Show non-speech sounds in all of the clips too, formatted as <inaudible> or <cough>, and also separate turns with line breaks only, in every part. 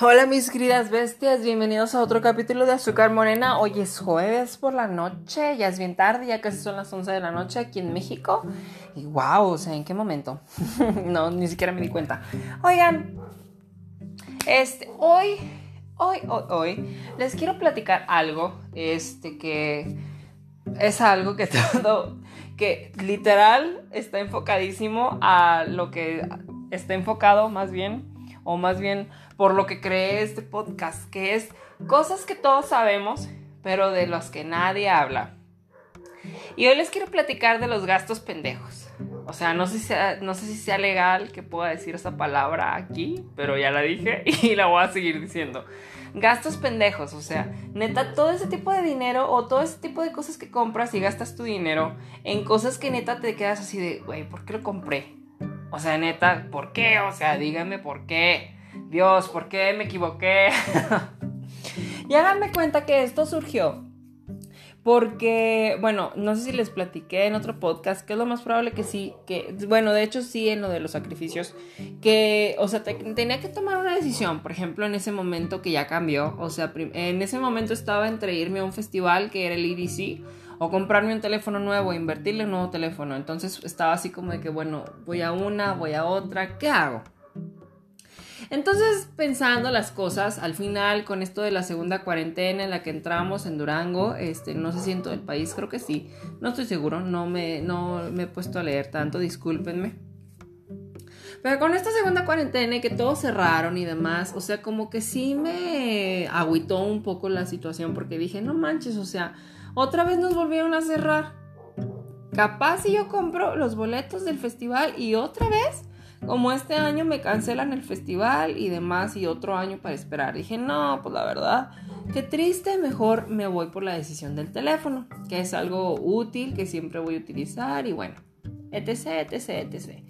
Hola mis queridas bestias, bienvenidos a otro capítulo de Azúcar Morena. Hoy es jueves por la noche, ya es bien tarde, ya casi son las 11 de la noche aquí en México. Y wow, o sea, ¿en qué momento? <laughs> no, ni siquiera me di cuenta. Oigan, este, hoy, hoy, hoy, hoy, les quiero platicar algo, este, que es algo que <laughs> todo, que literal está enfocadísimo a lo que está enfocado más bien, o más bien por lo que creé este podcast, que es cosas que todos sabemos, pero de las que nadie habla. Y hoy les quiero platicar de los gastos pendejos. O sea, no sé, si sea, no sé si sea legal que pueda decir esa palabra aquí, pero ya la dije <laughs> y la voy a seguir diciendo. Gastos pendejos, o sea, neta, todo ese tipo de dinero o todo ese tipo de cosas que compras y gastas tu dinero en cosas que neta te quedas así de, güey, ¿por qué lo compré? O sea, neta, ¿por qué? O sea, díganme por qué. Dios, ¿por qué me equivoqué? <laughs> y háganme cuenta que esto surgió porque, bueno, no sé si les platiqué en otro podcast, que es lo más probable que sí, que, bueno, de hecho sí, en lo de los sacrificios, que, o sea, tenía que tomar una decisión, por ejemplo, en ese momento que ya cambió, o sea, en ese momento estaba entre irme a un festival que era el EDC, o comprarme un teléfono nuevo, invertirle un nuevo teléfono, entonces estaba así como de que, bueno, voy a una, voy a otra, ¿qué hago? Entonces, pensando las cosas, al final, con esto de la segunda cuarentena en la que entramos en Durango, este, no sé si en todo el país, creo que sí, no estoy seguro, no me, no me he puesto a leer tanto, discúlpenme. Pero con esta segunda cuarentena y que todos cerraron y demás, o sea, como que sí me agüitó un poco la situación porque dije, no manches, o sea, otra vez nos volvieron a cerrar. Capaz si yo compro los boletos del festival y otra vez como este año me cancelan el festival y demás y otro año para esperar. Dije, no, pues la verdad, qué triste, mejor me voy por la decisión del teléfono, que es algo útil que siempre voy a utilizar y bueno, etc, etc, etc.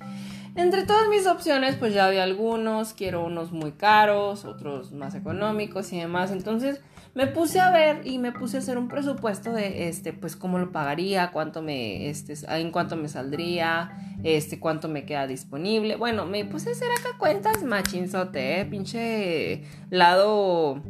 Entre todas mis opciones, pues ya había algunos, quiero unos muy caros, otros más económicos y demás. Entonces me puse a ver y me puse a hacer un presupuesto de este, pues cómo lo pagaría, cuánto me, este, en cuánto me saldría, este, cuánto me queda disponible. Bueno, me puse a hacer acá cuentas machinzote, ¿eh? pinche lado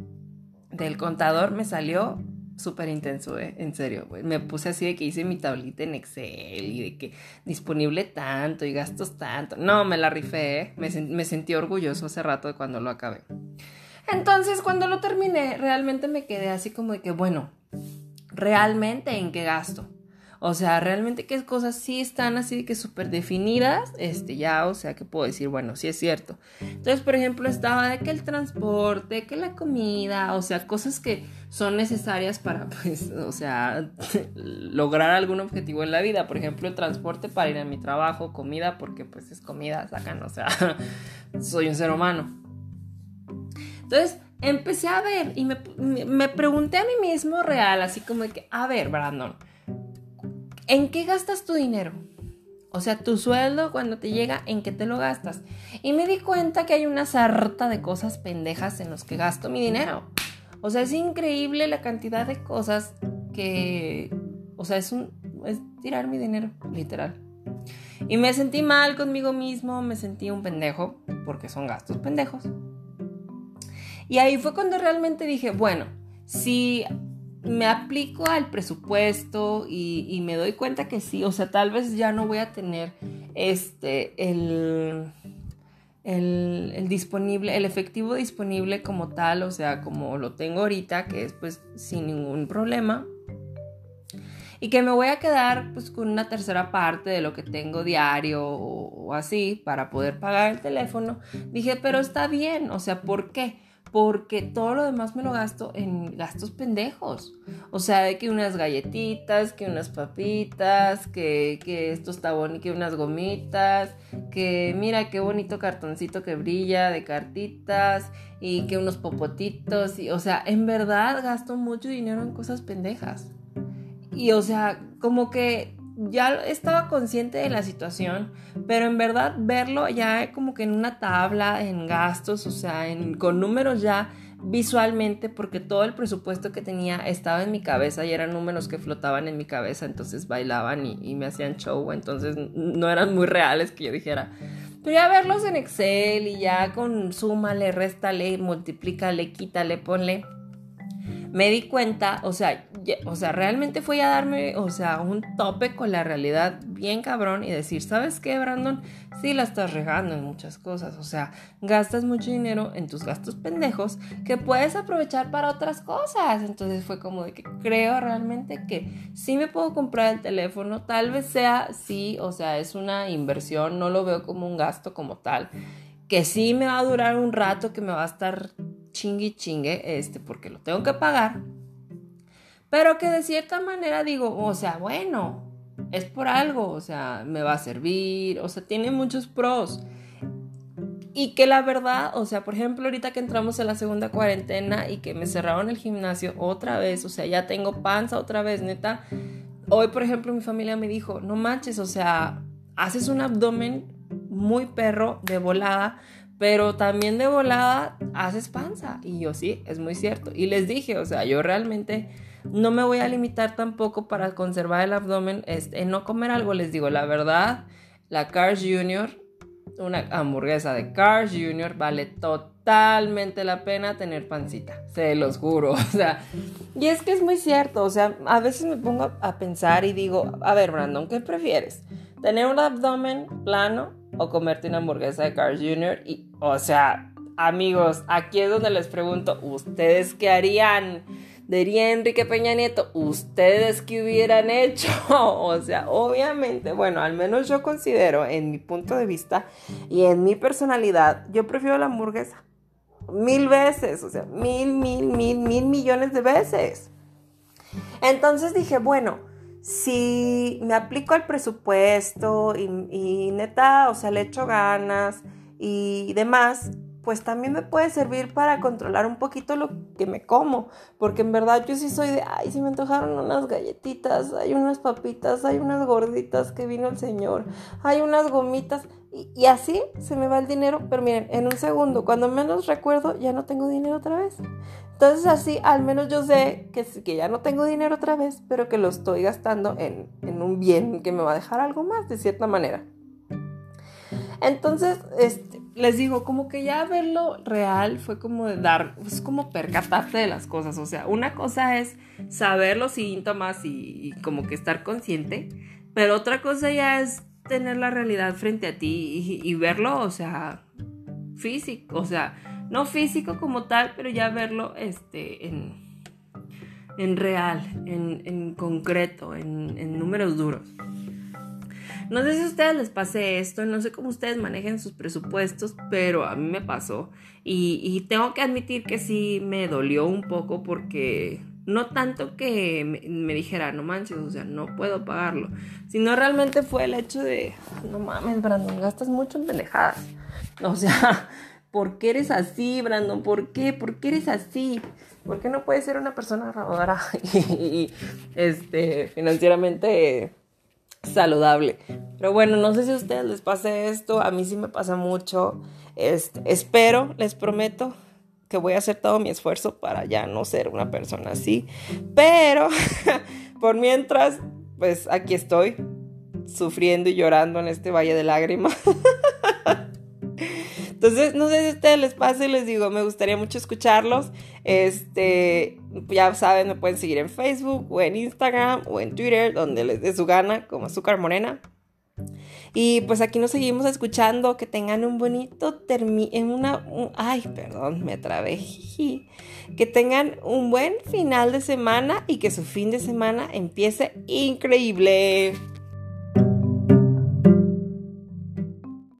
del contador me salió súper intenso, ¿eh? En serio, Me puse así de que hice mi tablita en Excel y de que disponible tanto y gastos tanto. No, me la rifé, ¿eh? Me, me sentí orgulloso hace rato de cuando lo acabé. Entonces, cuando lo terminé, realmente me quedé así como de que, bueno, ¿realmente en qué gasto? O sea, realmente qué cosas sí están así que súper definidas, este, ya, o sea, que puedo decir, bueno, sí es cierto. Entonces, por ejemplo, estaba de que el transporte, que la comida, o sea, cosas que son necesarias para, <laughs> pues, o sea, <laughs> lograr algún objetivo en la vida. Por ejemplo, transporte para ir a mi trabajo, comida, porque pues es comida, sacan, o sea, <laughs> soy un ser humano. Entonces empecé a ver y me, pregunté a mí mismo real, así como de que, a ver, Brandon, ¿en qué gastas tu dinero? O sea, tu sueldo cuando te llega, ¿en qué te lo gastas? Y me di cuenta que hay una sarta de cosas pendejas en los que gasto mi dinero. O sea, es increíble la cantidad de cosas que... O sea, es, un, es tirar mi dinero, literal. Y me sentí mal conmigo mismo, me sentí un pendejo, porque son gastos pendejos. Y ahí fue cuando realmente dije, bueno, si me aplico al presupuesto y, me doy cuenta que sí, o sea, tal vez ya no voy a tener este, el, el, disponible, el efectivo disponible como tal, o sea, como lo tengo ahorita, que es pues sin ningún problema. Y que me voy a quedar pues con una tercera parte de lo que tengo diario o, o así para poder pagar el teléfono. Dije, pero está bien, o sea, ¿por qué? Porque todo lo demás me lo gasto en gastos pendejos. O sea, de que unas galletitas, que unas papitas, que, esto está bonito, que unas gomitas, que mira qué bonito cartoncito que brilla de cartitas y que unos popotitos. Y, o sea, en verdad gasto mucho dinero en cosas pendejas. Y o sea, como que ya estaba consciente de la situación, pero en verdad verlo ya como que en una tabla, en gastos, o sea, en, con números ya visualmente, porque todo el presupuesto que tenía estaba en mi cabeza y eran números que flotaban en mi cabeza, entonces bailaban y, me hacían show, entonces no eran muy reales que yo dijera. Pero ya verlos en Excel y ya con súmale, réstale, multiplícale, quítale, ponle me di cuenta, o sea, o sea, realmente fue a darme, o sea, un tope con la realidad bien cabrón y decir, ¿sabes qué, Brandon? Sí la estás regando en muchas cosas, o sea, gastas mucho dinero en tus gastos pendejos que puedes aprovechar para otras cosas. Entonces fue como de que creo realmente que sí me puedo comprar el teléfono, tal vez sea, sí, o sea, es una inversión, no lo veo como un gasto como tal que sí me va a durar un rato, que me va a estar chingue chingue, este, porque lo tengo que pagar, pero que de cierta manera digo, o sea, bueno, es por algo, o sea, me va a servir, o sea, tiene muchos pros. Y que la verdad, o sea, por ejemplo, ahorita que entramos en la segunda cuarentena y que me cerraron el gimnasio otra vez, o sea, ya tengo panza otra vez, neta. Hoy, por ejemplo, mi familia me dijo, no manches, o sea, haces un abdomen muy perro de volada, pero también de volada haces panza. Y yo sí, es muy cierto. Y les dije, o sea, yo realmente no me voy a limitar tampoco para conservar el abdomen este, en no comer algo. Les digo, la verdad, la Cars Junior, una hamburguesa de Cars Junior vale totalmente la pena tener pancita, se los juro. <laughs> O sea, y es que es muy cierto, o sea, a veces me pongo a pensar y digo, a ver, Brandon, ¿qué prefieres? ¿Tener un abdomen plano o comerte una hamburguesa de Carl Jr. Y, o sea, amigos, aquí es donde les pregunto, ¿ustedes qué harían? Diría Enrique Peña Nieto, ¿ustedes qué hubieran <laughs> hecho? o sea, obviamente, bueno, al menos yo considero, en mi punto de vista y en mi personalidad, yo prefiero la hamburguesa. Mil veces, o sea, mil, mil, mil, mil millones de veces. Entonces dije, bueno, si me aplico al presupuesto y, neta, o sea, le echo ganas y demás, pues también me puede servir para controlar un poquito lo que me como, porque en verdad yo sí soy de, ay, si me antojaron unas galletitas, hay unas papitas, hay unas gorditas que vino el señor, hay unas gomitas, y, y así se me va el dinero, pero miren, en un segundo, cuando menos recuerdo, ya no tengo dinero otra vez. Entonces así al menos yo sé que, ya no tengo dinero otra vez, pero que lo estoy gastando en, un bien que me va a dejar algo más de cierta manera. Entonces, este, les digo, como que ya verlo real fue como de dar, es como percatarte de las cosas. O sea, una cosa es saber los síntomas y, como que estar consciente, pero otra cosa ya es tener la realidad frente a ti y verlo, o sea, físico, o sea, no físico como tal, pero ya verlo este, en, en real, en, en concreto, en, en, números duros. No sé si a ustedes les pase esto, no sé cómo ustedes manejen sus presupuestos, pero a mí me pasó y, y tengo que admitir que sí me dolió un poco porque no tanto que me, dijera, no manches, o sea, no puedo pagarlo, sino realmente fue el hecho de, no mames, Brandon, gastas mucho en pendejadas. O sea, ¿Por qué eres así, Brandon? ¿Por qué? ¿Por qué eres así? ¿Por qué no puedes ser una persona ahorradora <laughs> y, este, financieramente saludable? Pero bueno, no sé si a ustedes les pasa esto, a mí sí me pasa mucho. Este, espero, les prometo que voy a hacer todo mi esfuerzo para ya no ser una persona así. Pero <laughs> por mientras, pues aquí estoy, sufriendo y llorando en este valle de lágrimas. <laughs> Entonces, no sé si ustedes les pasa y les digo, me gustaría mucho escucharlos. Este, ya saben, me pueden seguir en Facebook o en Instagram o en Twitter, donde les dé su gana, como Azúcar Morena. Y pues aquí nos seguimos escuchando. Que tengan un bonito término. En una. ay, perdón, me trabé. Que tengan un buen final de semana y que su fin de semana empiece increíble.